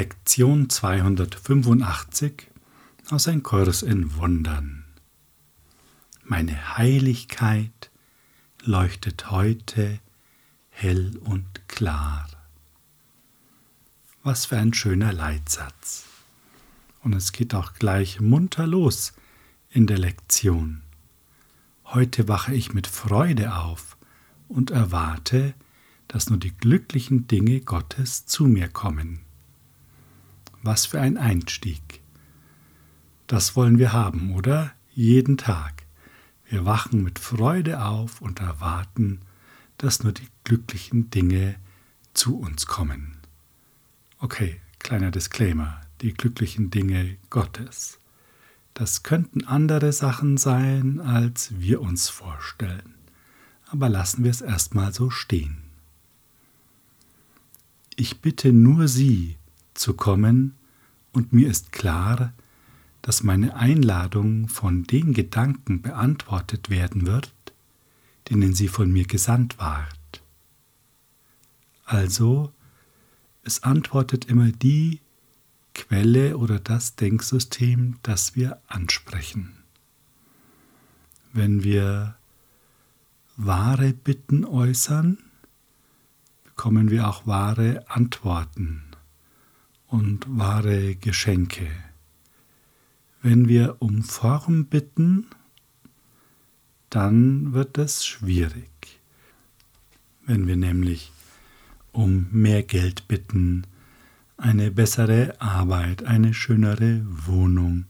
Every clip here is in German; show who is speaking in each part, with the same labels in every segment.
Speaker 1: Lektion 285 aus Ein Kurs in Wundern. Meine Heiligkeit leuchtet heute hell und klar. Was für ein schöner Leitsatz. Und es geht auch gleich munter los in der Lektion. Heute wache ich mit Freude auf und erwarte, dass nur die glücklichen Dinge Gottes zu mir kommen. Was für ein Einstieg. Das wollen wir haben, oder? Jeden Tag. Wir wachen mit Freude auf und erwarten, dass nur die glücklichen Dinge zu uns kommen. Okay, kleiner Disclaimer, die glücklichen Dinge Gottes. Das könnten andere Sachen sein, als wir uns vorstellen. Aber lassen wir es erstmal so stehen. Ich bitte nur Sie, zu kommen, und mir ist klar, dass meine Einladung von den Gedanken beantwortet werden wird, denen sie von mir gesandt ward. Also, es antwortet immer die Quelle oder das Denksystem, das wir ansprechen. Wenn wir wahre Bitten äußern, bekommen wir auch wahre Antworten und wahre Geschenke. Wenn wir um Form bitten, dann wird es schwierig. Wenn wir nämlich um mehr Geld bitten, eine bessere Arbeit, eine schönere Wohnung,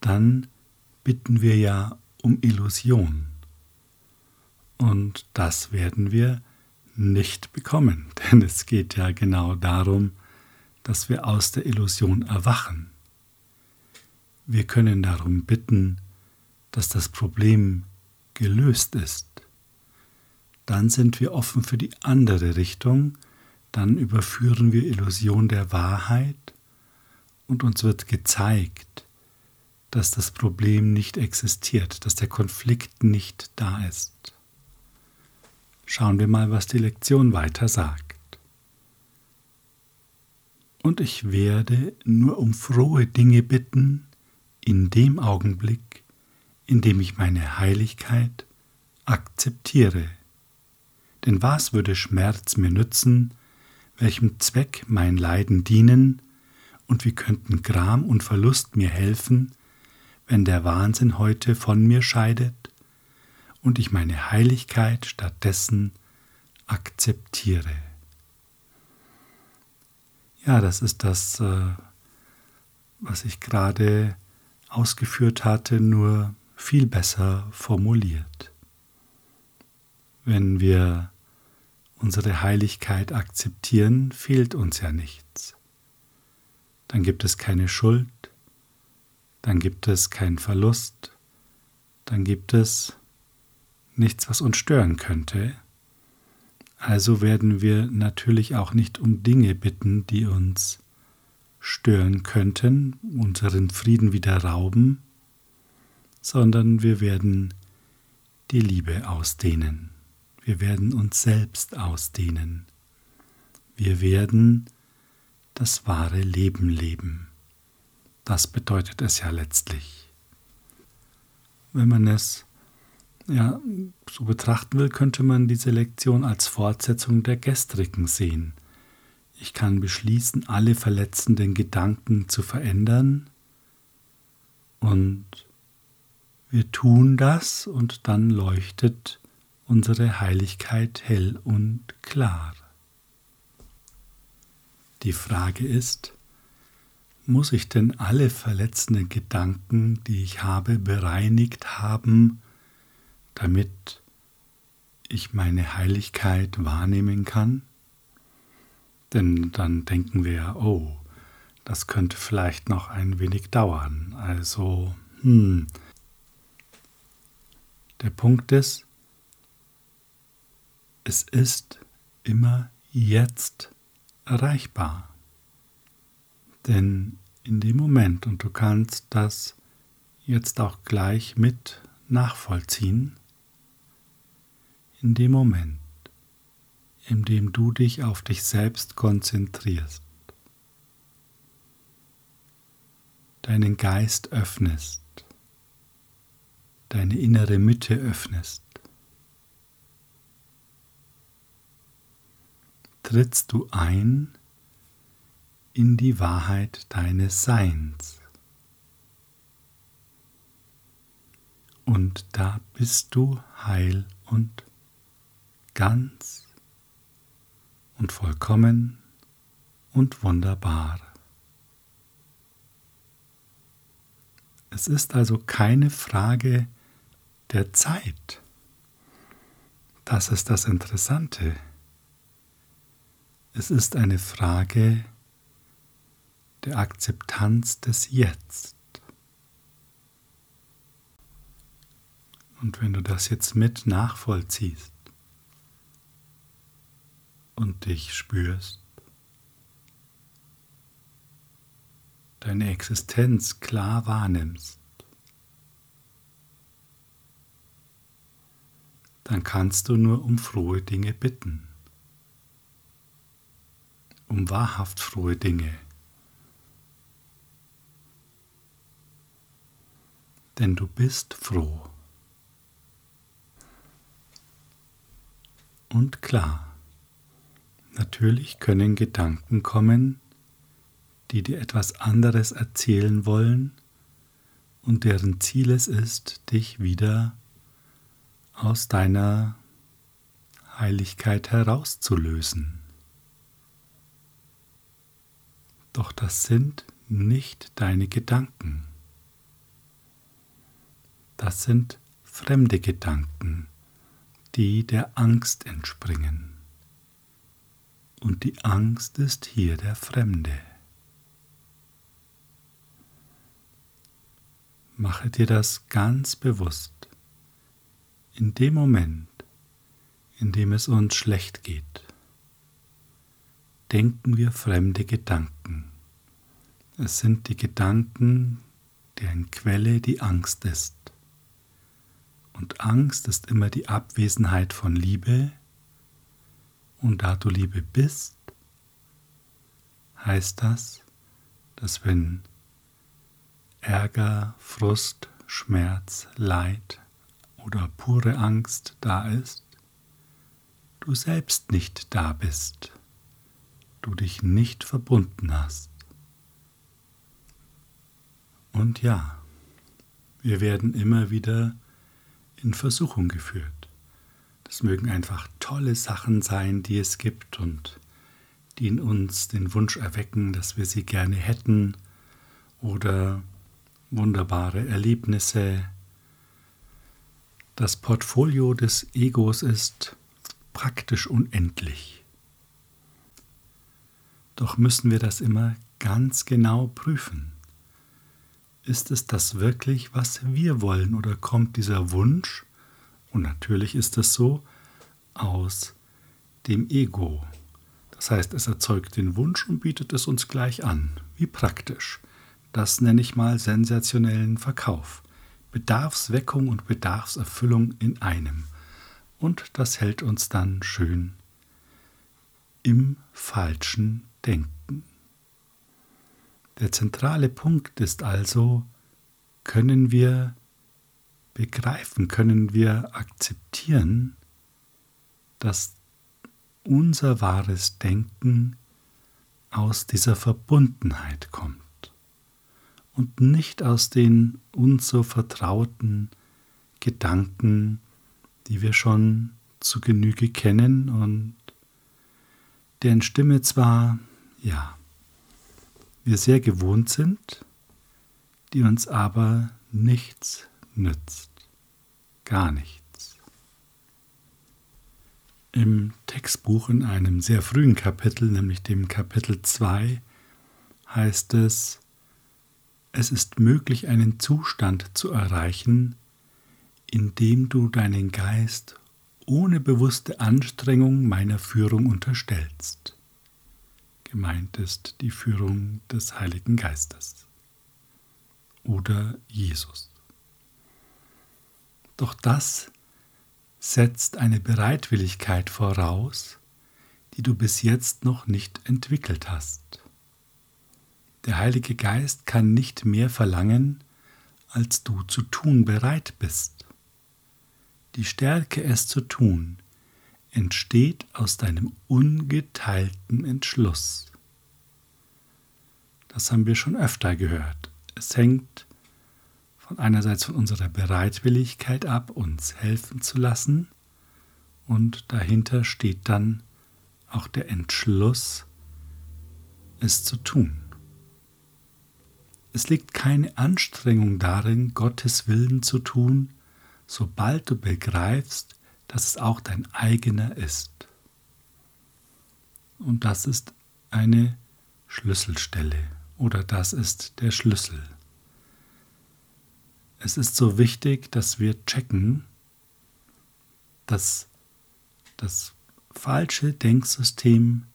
Speaker 1: dann bitten wir ja um Illusion. Und das werden wir nicht bekommen, denn es geht ja genau darum, dass wir aus der Illusion erwachen. Wir können darum bitten, dass das Problem gelöst ist. Dann sind wir offen für die andere Richtung, dann überführen wir Illusion der Wahrheit und uns wird gezeigt, dass das Problem nicht existiert, dass der Konflikt nicht da ist. Schauen wir mal, was die Lektion weiter sagt und ich werde nur um frohe Dinge bitten in dem Augenblick, in dem ich meine Heiligkeit akzeptiere. Denn was würde Schmerz mir nützen, welchem Zweck mein Leiden dienen, und wie könnten Gram und Verlust mir helfen, wenn der Wahnsinn heute von mir scheidet und ich meine Heiligkeit stattdessen akzeptiere. Ja, das ist das, äh, was ich gerade ausgeführt hatte, nur viel besser formuliert. Wenn wir unsere Heiligkeit akzeptieren, fehlt uns ja nichts. Dann gibt es keine Schuld, dann gibt es keinen Verlust, dann gibt es nichts, was uns stören könnte, also werden wir natürlich auch nicht um Dinge bitten, die uns stören könnten, unseren Frieden wieder rauben, sondern wir werden die Liebe ausdehnen. Wir werden uns selbst ausdehnen. Wir werden das wahre Leben leben. Das bedeutet es ja letztlich. Wenn man es ja, so betrachten will, könnte man diese Lektion als Fortsetzung der gestrigen sehen. Ich kann beschließen, alle verletzenden Gedanken zu verändern und wir tun das und dann leuchtet unsere Heiligkeit hell und klar. Die Frage ist, muss ich denn alle verletzenden Gedanken, die ich habe, bereinigt haben, damit ich meine Heiligkeit wahrnehmen kann? Denn dann denken wir, oh, das könnte vielleicht noch ein wenig dauern. Also, hm. Der Punkt ist, es ist immer jetzt erreichbar. Denn in dem Moment, und du kannst das jetzt auch gleich mit nachvollziehen, in dem Moment, in dem du dich auf dich selbst konzentrierst, deinen Geist öffnest, deine innere Mitte öffnest, trittst du ein in die Wahrheit deines Seins. Und da bist du heil und ganz und vollkommen und wunderbar. Es ist also keine Frage der Zeit. Das ist das Interessante. Es ist eine Frage der Akzeptanz des Jetzt. Und wenn du das jetzt mit nachvollziehst und dich spürst, deine Existenz klar wahrnimmst, dann kannst du nur um frohe Dinge bitten, um wahrhaft frohe Dinge. Denn du bist froh. Und klar, natürlich können Gedanken kommen, die dir etwas anderes erzählen wollen und deren Ziel es ist, dich wieder aus deiner Heiligkeit herauszulösen. Doch das sind nicht deine Gedanken. Das sind fremde Gedanken, die der Angst entspringen. Und die Angst ist hier der Fremde. Mache dir das ganz bewusst. In dem Moment, in dem es uns schlecht geht, denken wir fremde Gedanken. Es sind die Gedanken, deren Quelle die Angst ist. Und Angst ist immer die Abwesenheit von Liebe. Und da du Liebe bist, heißt das, dass wenn Ärger, Frust, Schmerz, Leid oder pure Angst da ist, du selbst nicht da bist, du dich nicht verbunden hast. Und ja, wir werden immer wieder in Versuchung geführt. Das mögen einfach tolle Sachen sein, die es gibt und die in uns den Wunsch erwecken, dass wir sie gerne hätten oder wunderbare Erlebnisse. Das Portfolio des Egos ist praktisch unendlich. Doch müssen wir das immer ganz genau prüfen. Ist es das wirklich, was wir wollen, oder kommt dieser Wunsch, und natürlich ist es so, aus dem Ego? Das heißt, es erzeugt den Wunsch und bietet es uns gleich an. Wie praktisch. Das nenne ich mal sensationellen Verkauf. Bedarfsweckung und Bedarfserfüllung in einem. Und das hält uns dann schön im falschen Denken. Der zentrale Punkt ist also, können wir begreifen, können wir akzeptieren, dass unser wahres Denken aus dieser Verbundenheit kommt und nicht aus den uns so vertrauten Gedanken, die wir schon zu Genüge kennen und deren Stimme zwar, ja, wir sehr gewohnt sind, die uns aber nichts nützt, gar nichts. Im Textbuch in einem sehr frühen Kapitel, nämlich dem Kapitel 2, heißt es, es ist möglich, einen Zustand zu erreichen, in dem du deinen Geist ohne bewusste Anstrengung meiner Führung unterstellst. Gemeint ist die Führung des Heiligen Geistes oder Jesus. Doch das setzt eine Bereitwilligkeit voraus, die du bis jetzt noch nicht entwickelt hast. Der Heilige Geist kann nicht mehr verlangen, als du zu tun bereit bist. Die Stärke, es zu tun, entsteht aus deinem ungeteilten Entschluss. Das haben wir schon öfter gehört. Es hängt von einerseits von unserer Bereitwilligkeit ab, uns helfen zu lassen, und dahinter steht dann auch der Entschluss, es zu tun. Es liegt keine Anstrengung darin, Gottes Willen zu tun, sobald du begreifst, dass es auch dein eigener ist. Und das ist eine Schlüsselstelle oder das ist der Schlüssel. Es ist so wichtig, dass wir checken, dass das falsche Denksystem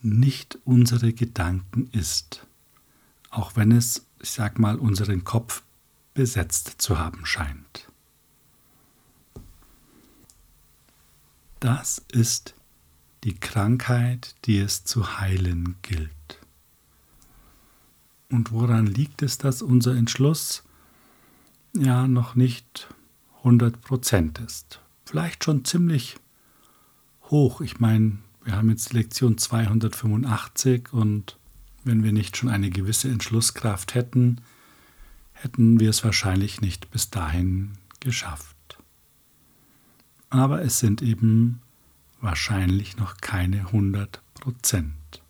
Speaker 1: nicht unsere Gedanken ist, auch wenn es, ich sag mal, unseren Kopf besetzt zu haben scheint. Das ist die Krankheit, die es zu heilen gilt. Und woran liegt es, dass unser Entschluss ja noch nicht 100% ist? Vielleicht schon ziemlich hoch. Ich meine, wir haben jetzt Lektion 285 und wenn wir nicht schon eine gewisse Entschlusskraft hätten, hätten wir es wahrscheinlich nicht bis dahin geschafft aber es sind eben wahrscheinlich noch keine 100 Prozent.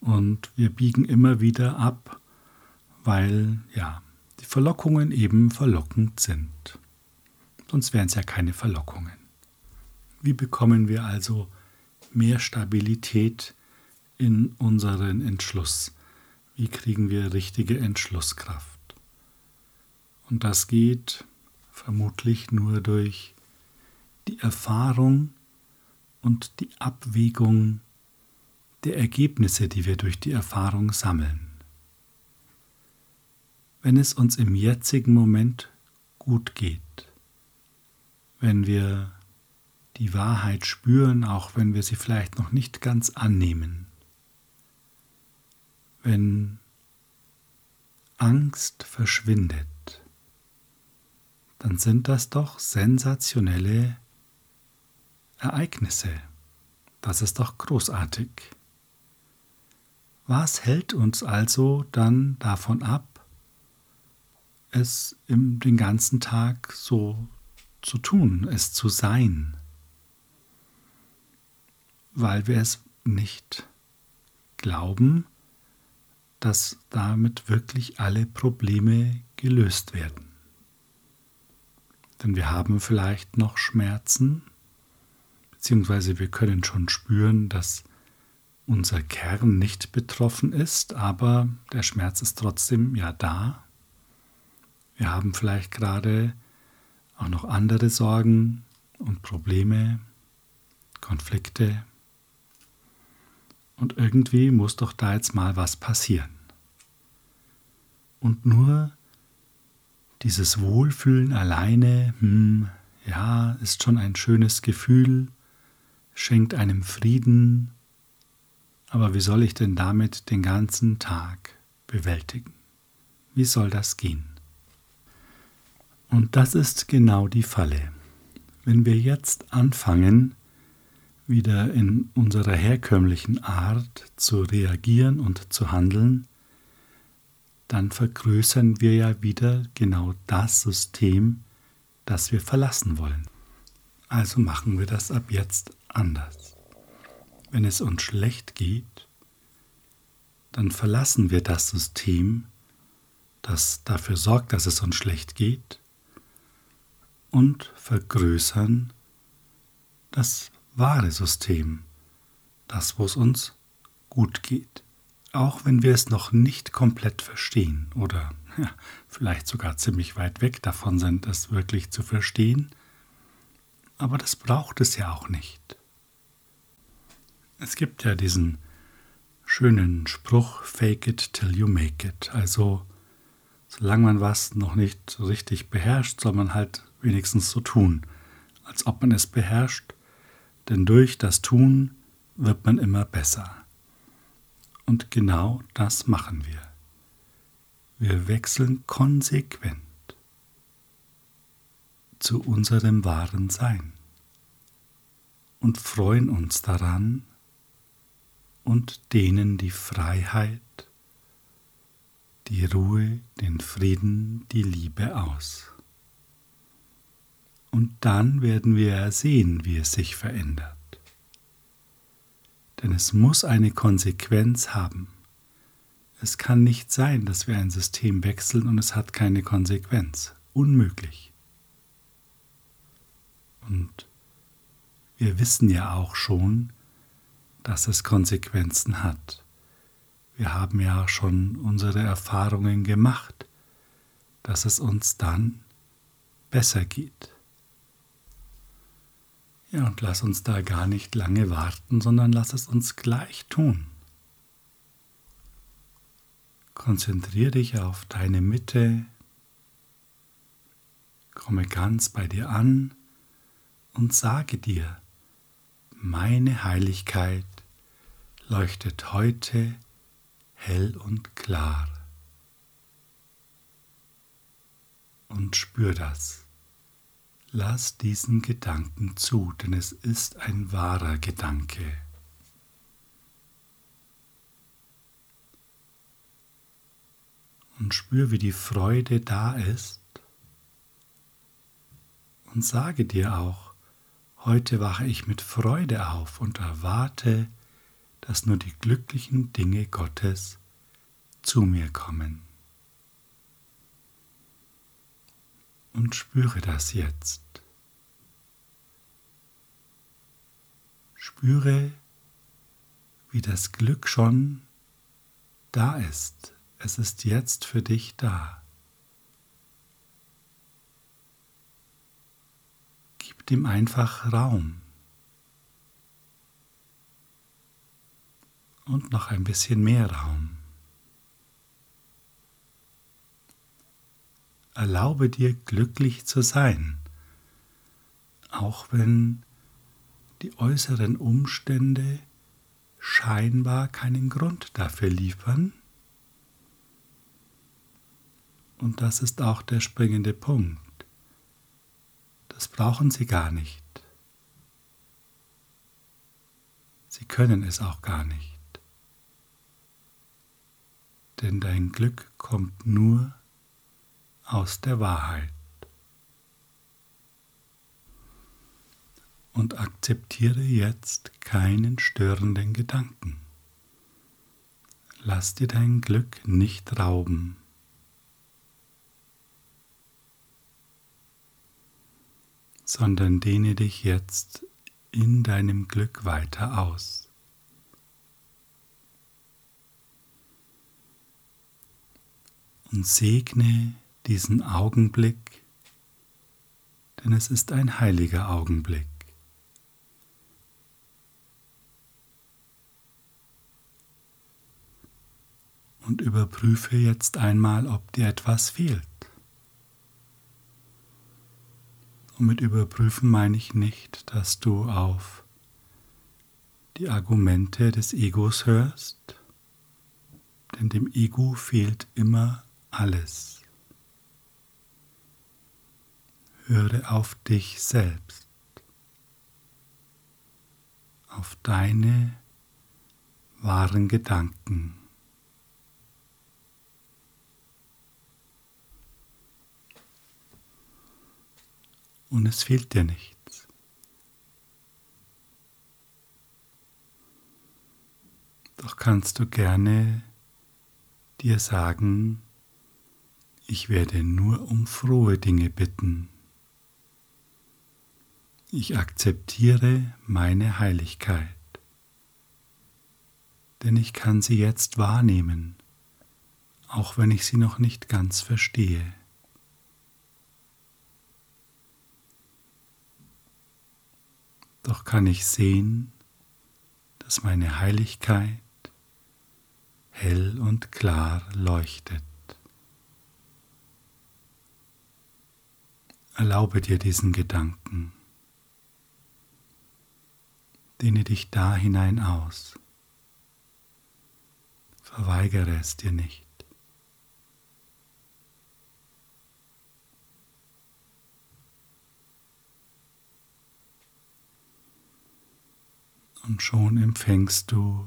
Speaker 1: Und wir biegen immer wieder ab, weil ja, die Verlockungen eben verlockend sind. Sonst wären es ja keine Verlockungen. Wie bekommen wir also mehr Stabilität in unseren Entschluss? Wie kriegen wir richtige Entschlusskraft? Und das geht vermutlich nur durch die Erfahrung und die Abwägung der Ergebnisse, die wir durch die Erfahrung sammeln. Wenn es uns im jetzigen Moment gut geht, wenn wir die Wahrheit spüren, auch wenn wir sie vielleicht noch nicht ganz annehmen, wenn Angst verschwindet, dann sind das doch sensationelle Ereignisse. Das ist doch großartig. Was hält uns also dann davon ab, es im, den ganzen Tag so zu tun, es zu sein? Weil wir es nicht glauben, dass damit wirklich alle Probleme gelöst werden. Denn wir haben vielleicht noch Schmerzen, beziehungsweise wir können schon spüren, dass unser Kern nicht betroffen ist, aber der Schmerz ist trotzdem ja da. Wir haben vielleicht gerade auch noch andere Sorgen und Probleme, Konflikte. Und irgendwie muss doch da jetzt mal was passieren. Und nur dieses Wohlfühlen alleine, hm, ja, ist schon ein schönes Gefühl, schenkt einem Frieden, aber wie soll ich denn damit den ganzen Tag bewältigen? Wie soll das gehen? Und das ist genau die Falle. Wenn wir jetzt anfangen, wieder in unserer herkömmlichen Art zu reagieren und zu handeln, dann vergrößern wir ja wieder genau das System, das wir verlassen wollen. Also machen wir das ab jetzt anders. Wenn es uns schlecht geht, dann verlassen wir das System, das dafür sorgt, dass es uns schlecht geht, und vergrößern das wahre System, das, wo es uns gut geht. Auch wenn wir es noch nicht komplett verstehen oder ja, vielleicht sogar ziemlich weit weg davon sind, es wirklich zu verstehen, aber das braucht es ja auch nicht. Es gibt ja diesen schönen Spruch, fake it till you make it. Also, solange man was noch nicht richtig beherrscht, soll man halt wenigstens so tun, als ob man es beherrscht, denn durch das Tun wird man immer besser. Und genau das machen wir. Wir wechseln konsequent zu unserem wahren Sein und freuen uns daran und dehnen die Freiheit, die Ruhe, den Frieden, die Liebe aus. Und dann werden wir sehen, wie es sich verändert. Denn es muss eine Konsequenz haben. Es kann nicht sein, dass wir ein System wechseln und es hat keine Konsequenz. Unmöglich. Und wir wissen ja auch schon, dass es Konsequenzen hat. Wir haben ja schon unsere Erfahrungen gemacht, dass es uns dann besser geht. Ja, und lass uns da gar nicht lange warten, sondern lass es uns gleich tun. Konzentriere dich auf deine Mitte, komme ganz bei dir an und sage dir, meine Heiligkeit leuchtet heute hell und klar. Und spür das. Lass diesen Gedanken zu, denn es ist ein wahrer Gedanke. Und spür, wie die Freude da ist. Und sage dir auch, heute wache ich mit Freude auf und erwarte, dass nur die glücklichen Dinge Gottes zu mir kommen. Und spüre das jetzt. Spüre, wie das Glück schon da ist. Es ist jetzt für dich da. Gib dem einfach Raum. und noch ein bisschen mehr Raum. Erlaube dir glücklich zu sein, auch wenn die äußeren Umstände scheinbar keinen Grund dafür liefern. Und das ist auch der springende Punkt. Das brauchen sie gar nicht. Sie können es auch gar nicht denn dein Glück kommt nur aus der Wahrheit. Und akzeptiere jetzt keinen störenden Gedanken. Lass dir dein Glück nicht rauben. sondern dehne dich jetzt in deinem Glück weiter aus. und segne diesen Augenblick, denn es ist ein heiliger Augenblick. Und überprüfe jetzt einmal, ob dir etwas fehlt. Und mit überprüfen meine ich nicht, dass du auf die Argumente des Egos hörst, denn dem Ego fehlt immer alles. Höre auf dich selbst, auf deine wahren Gedanken. Und es fehlt dir nichts. Doch kannst du gerne dir sagen, ich werde nur um frohe Dinge bitten. Ich akzeptiere meine Heiligkeit, denn ich kann sie jetzt wahrnehmen, auch wenn ich sie noch nicht ganz verstehe. Doch kann ich sehen, dass meine Heiligkeit hell und klar leuchtet. Erlaube dir diesen Gedanken. Dehne dich da hinein aus. Verweigere es dir nicht. Und schon empfängst du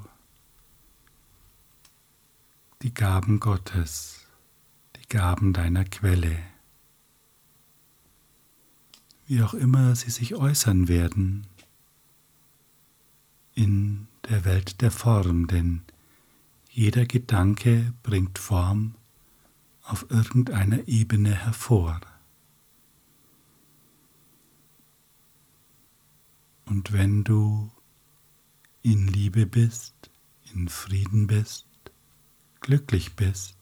Speaker 1: die Gaben Gottes, die Gaben deiner Quelle, wie auch immer sie sich äußern werden in der Welt der Form, denn jeder Gedanke bringt Form auf irgendeiner Ebene hervor. Und wenn du in Liebe bist, in Frieden bist, glücklich bist,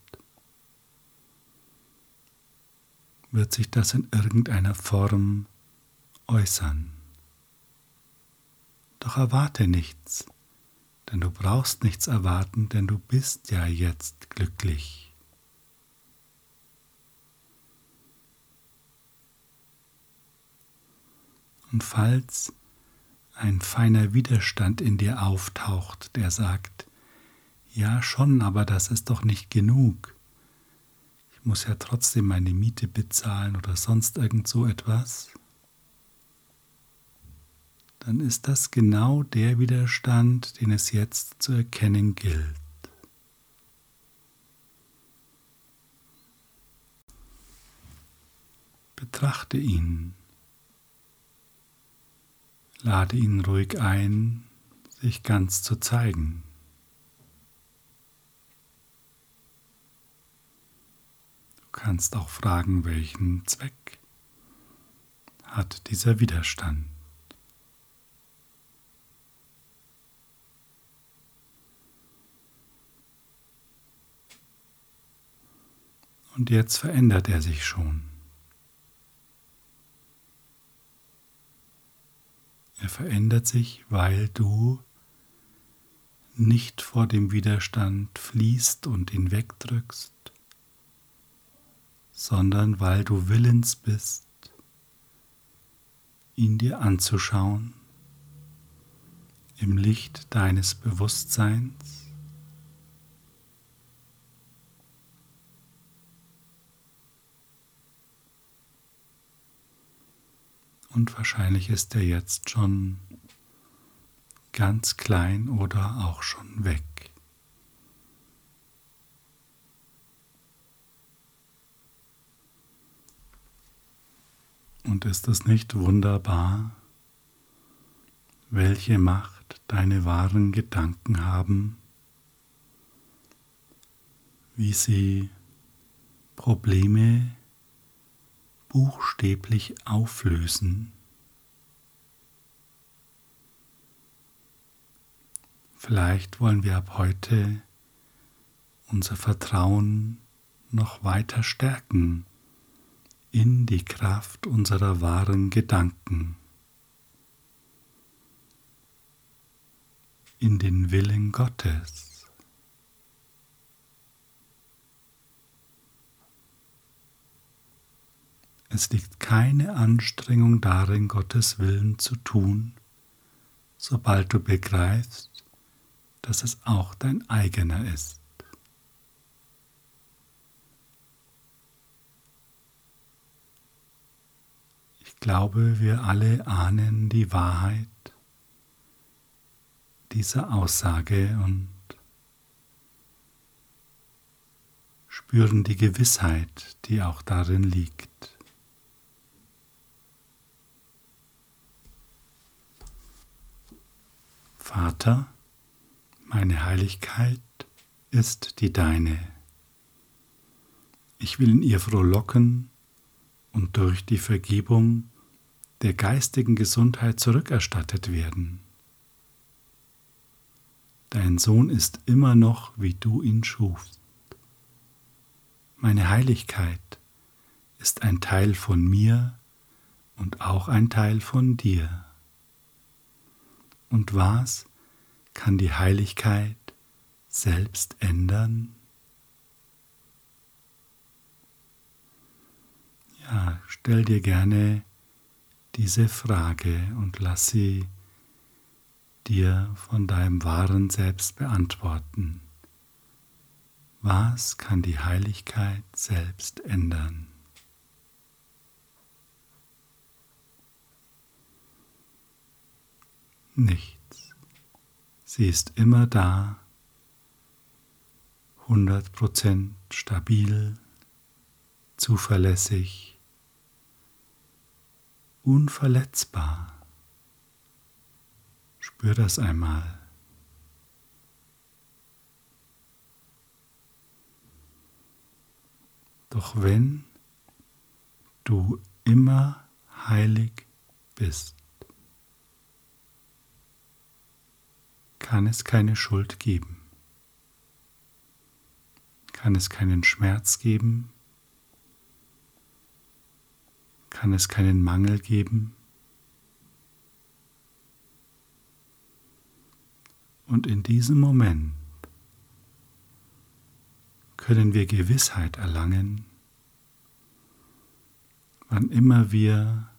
Speaker 1: wird sich das in irgendeiner Form äußern. Doch erwarte nichts, denn du brauchst nichts erwarten, denn du bist ja jetzt glücklich. Und falls ein feiner Widerstand in dir auftaucht, der sagt, ja schon, aber das ist doch nicht genug. Ich muss ja trotzdem meine Miete bezahlen oder sonst irgend so etwas. Dann ist das genau der Widerstand, den es jetzt zu erkennen gilt. Betrachte ihn. Lade ihn ruhig ein, sich ganz zu zeigen. kannst auch fragen, welchen Zweck hat dieser Widerstand. Und jetzt verändert er sich schon. Er verändert sich, weil du nicht vor dem Widerstand fließt und ihn wegdrückst, sondern weil du willens bist, ihn dir anzuschauen im Licht deines Bewusstseins. Und wahrscheinlich ist er jetzt schon ganz klein oder auch schon weg. Und ist es nicht wunderbar, welche Macht deine wahren Gedanken haben, wie sie Probleme buchstäblich auflösen? Vielleicht wollen wir ab heute unser Vertrauen noch weiter stärken in die Kraft unserer wahren Gedanken, in den Willen Gottes. Es liegt keine Anstrengung darin, Gottes Willen zu tun, sobald du begreifst, dass es auch dein eigener ist. glaube, wir alle ahnen die Wahrheit dieser Aussage und spüren die Gewissheit, die auch darin liegt. Vater, meine Heiligkeit ist die deine. Ich will in ihr frohlocken und durch die Vergebung der geistigen Gesundheit zurückerstattet werden. Dein Sohn ist immer noch, wie du ihn schufst. Meine Heiligkeit ist ein Teil von mir und auch ein Teil von dir. Und was kann die Heiligkeit selbst ändern? Ja, stell dir gerne diese Frage und lass sie dir von deinem wahren Selbst beantworten. Was kann die Heiligkeit selbst ändern? Nichts. Sie ist immer da, 100% stabil, zuverlässig, unverletzbar. Spür das einmal. Doch wenn du immer heilig bist, kann es keine Schuld geben, kann es keinen Schmerz geben, kann es keinen Mangel geben. Und in diesem Moment können wir Gewissheit erlangen, wann immer wir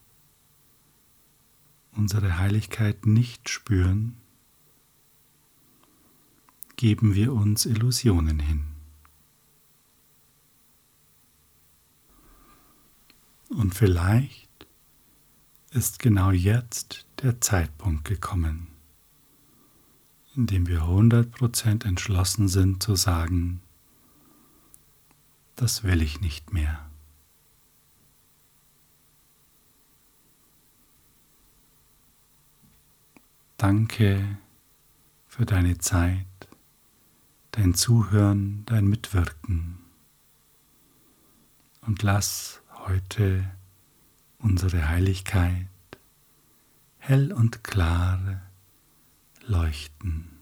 Speaker 1: unsere Heiligkeit nicht spüren, geben wir uns Illusionen hin. Und vielleicht ist genau jetzt der Zeitpunkt gekommen, in dem wir 100% entschlossen sind zu sagen, das will ich nicht mehr. Danke für deine Zeit, dein Zuhören, dein Mitwirken. Und lass heute unsere Heiligkeit hell und klar leuchten.